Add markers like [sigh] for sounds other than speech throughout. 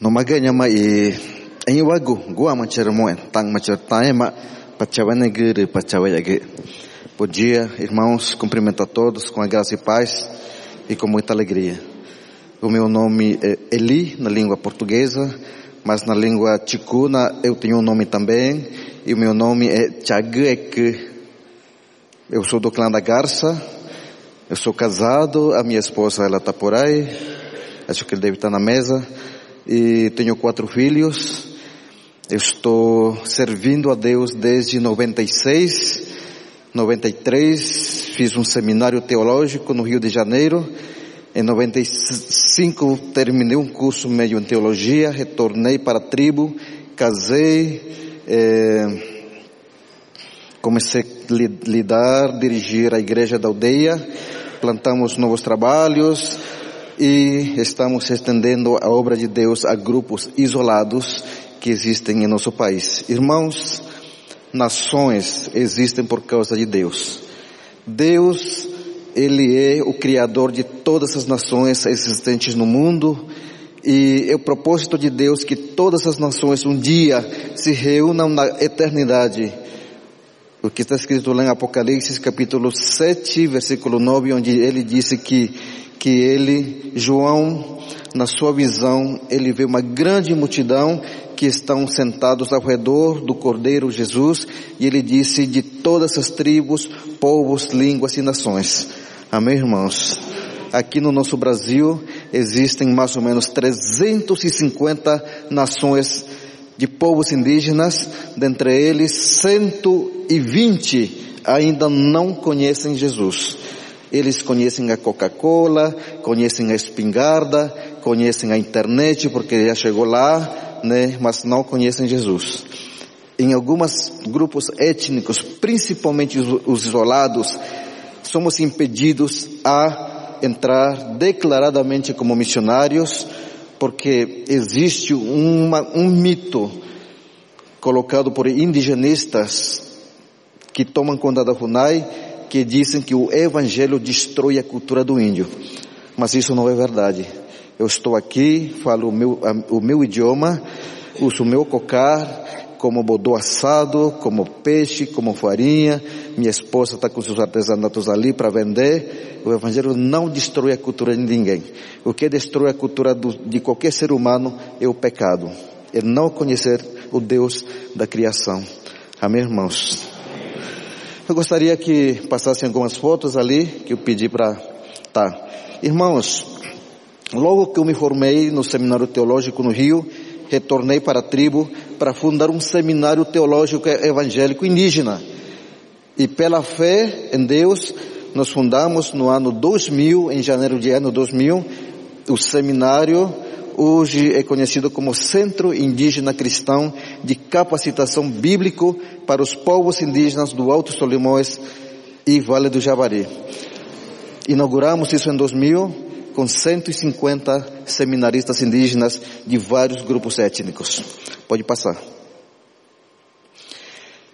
no maganya ma e em wago gua ma cermo tang ma certai ma pachawane gure pachawayage Bom dia, irmãos, cumprimento a todos com a graça e paz e com muita alegria. O meu nome é Eli, na língua portuguesa, mas na língua ticuna eu tenho um nome também, e o meu nome é Chagek. Eu sou do clã da Garça, eu sou casado, a minha esposa ela está por aí, acho que ele deve estar na mesa, e tenho quatro filhos. Estou servindo a Deus desde 96 93 fiz um seminário teológico no Rio de Janeiro. Em 95 terminei um curso meio em teologia, retornei para a tribo, casei, eh, comecei a lidar, dirigir a igreja da aldeia, plantamos novos trabalhos e estamos estendendo a obra de Deus a grupos isolados que existem em nosso país. Irmãos, nações existem por causa de Deus. Deus, Ele é o Criador de todas as nações existentes no mundo e é o propósito de Deus que todas as nações um dia se reúnam na eternidade. O que está escrito lá em Apocalipse capítulo 7, versículo 9, onde ele disse que, que ele, João, na sua visão, ele vê uma grande multidão que estão sentados ao redor do Cordeiro Jesus, e ele disse de todas as tribos, povos, línguas e nações. Amém, irmãos? Aqui no nosso Brasil existem mais ou menos 350 nações de povos indígenas, dentre eles 120 ainda não conhecem Jesus. Eles conhecem a Coca-Cola, conhecem a espingarda, conhecem a internet porque já chegou lá, né, mas não conhecem Jesus. Em alguns grupos étnicos, principalmente os isolados, somos impedidos a entrar declaradamente como missionários, porque existe uma, um mito colocado por indigenistas que tomam conta da FUNAI, que dizem que o evangelho destrói a cultura do índio. Mas isso não é verdade. Eu estou aqui, falo o meu, o meu idioma, uso o meu cocar como bodô assado, como peixe, como farinha. Minha esposa está com seus artesanatos ali para vender. O Evangelho não destrói a cultura de ninguém. O que destrói a cultura do, de qualquer ser humano é o pecado. É não conhecer o Deus da criação. Amém, irmãos? Eu gostaria que passassem algumas fotos ali que eu pedi para. Tá. Irmãos, Logo que eu me formei no seminário teológico no Rio, retornei para a tribo para fundar um seminário teológico evangélico indígena. E pela fé em Deus, nós fundamos no ano 2000, em janeiro de ano 2000, o seminário hoje é conhecido como Centro Indígena Cristão de Capacitação Bíblico para os povos indígenas do Alto Solimões e Vale do Javari. Inauguramos isso em 2000 com 150 seminaristas indígenas de vários grupos étnicos. Pode passar.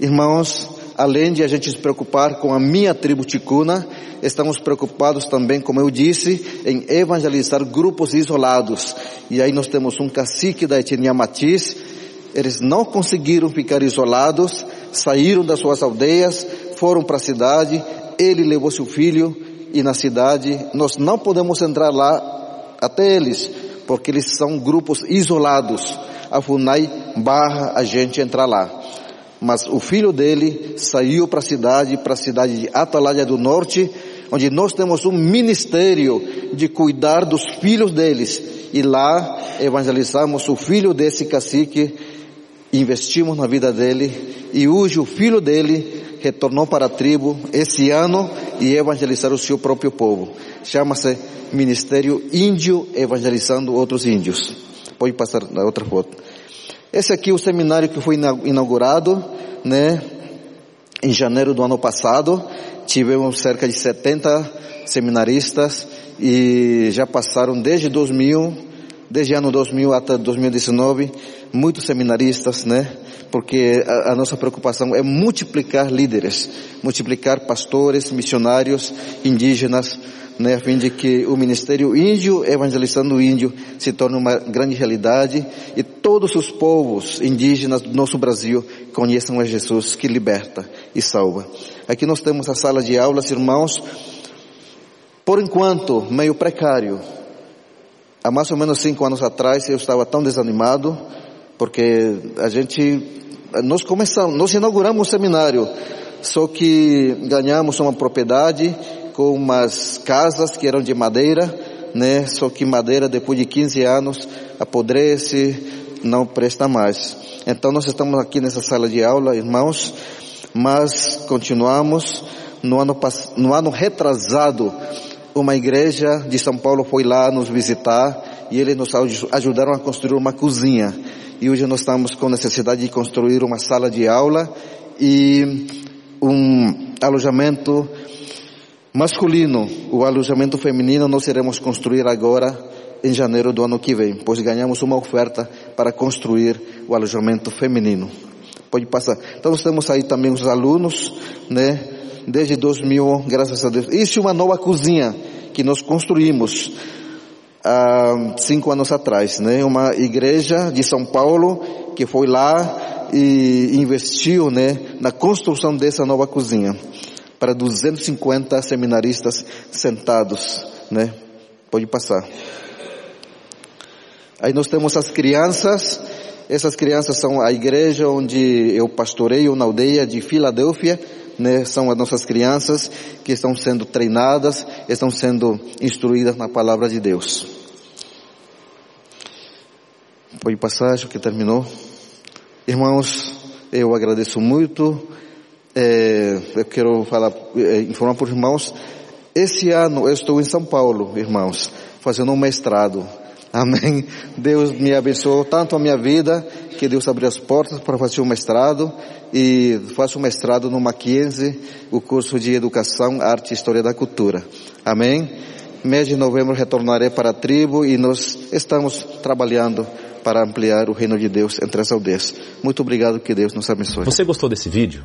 Irmãos, além de a gente se preocupar com a minha tribo ticuna, estamos preocupados também, como eu disse, em evangelizar grupos isolados. E aí nós temos um cacique da etnia Matiz, eles não conseguiram ficar isolados, saíram das suas aldeias, foram para a cidade, ele levou seu filho, e na cidade, nós não podemos entrar lá até eles, porque eles são grupos isolados. A FUNAI barra a gente entrar lá. Mas o filho dele saiu para a cidade, para a cidade de Atalaia do Norte, onde nós temos um ministério de cuidar dos filhos deles. E lá evangelizamos o filho desse cacique, investimos na vida dele, e hoje o filho dele retornou para a tribo esse ano e evangelizar o seu próprio povo. Chama-se Ministério Índio Evangelizando Outros Índios. Pode passar na outra foto. Esse aqui é o seminário que foi inaugurado, né, em janeiro do ano passado. Tivemos cerca de 70 seminaristas e já passaram desde 2000, desde ano 2000 até 2019, muitos seminaristas, né, porque a, a, nossa preocupação é multiplicar líderes, multiplicar pastores, missionários, indígenas né, a fim de que o ministério índio, evangelizando o índio, se torne uma grande realidade e todos os povos indígenas do nosso Brasil conheçam a Jesus que liberta e salva. Aqui nós temos a sala de aulas, irmãos, por enquanto, meio precário. Há mais ou menos cinco anos atrás eu estava tão desanimado, porque a gente, nós começamos, nós inauguramos um seminário, só que ganhamos uma propriedade com umas casas que eram de madeira, né? Só que madeira depois de 15 anos apodrece, não presta mais. Então nós estamos aqui nessa sala de aula, irmãos, mas continuamos no ano, no ano retrasado uma igreja de São Paulo foi lá nos visitar e eles nos ajudaram a construir uma cozinha. E hoje nós estamos com necessidade de construir uma sala de aula e um alojamento masculino. O alojamento feminino nós iremos construir agora em janeiro do ano que vem, pois ganhamos uma oferta para construir o alojamento feminino. Pode passar. Então nós temos aí também os alunos, né? desde 2000, graças a Deus. Isso é uma nova cozinha que nós construímos há cinco anos atrás, né? Uma igreja de São Paulo que foi lá e investiu, né, na construção dessa nova cozinha para 250 seminaristas sentados, né? Pode passar. Aí nós temos as crianças. Essas crianças são a igreja onde eu pastoreio na aldeia de Filadélfia né, são as nossas crianças que estão sendo treinadas, estão sendo instruídas na palavra de Deus. Foi passagem que terminou. Irmãos, eu agradeço muito. É, eu quero falar, é, informar para os irmãos. Esse ano eu estou em São Paulo, irmãos, fazendo um mestrado. [laughs] Amém. Deus me abençoou tanto a minha vida que Deus abriu as portas para fazer o mestrado e faço o mestrado no Mackenzie, o curso de Educação, Arte e História da Cultura. Amém? Mês de novembro retornarei para a tribo e nós estamos trabalhando para ampliar o reino de Deus entre as aldeias. Muito obrigado, que Deus nos abençoe. Você gostou desse vídeo?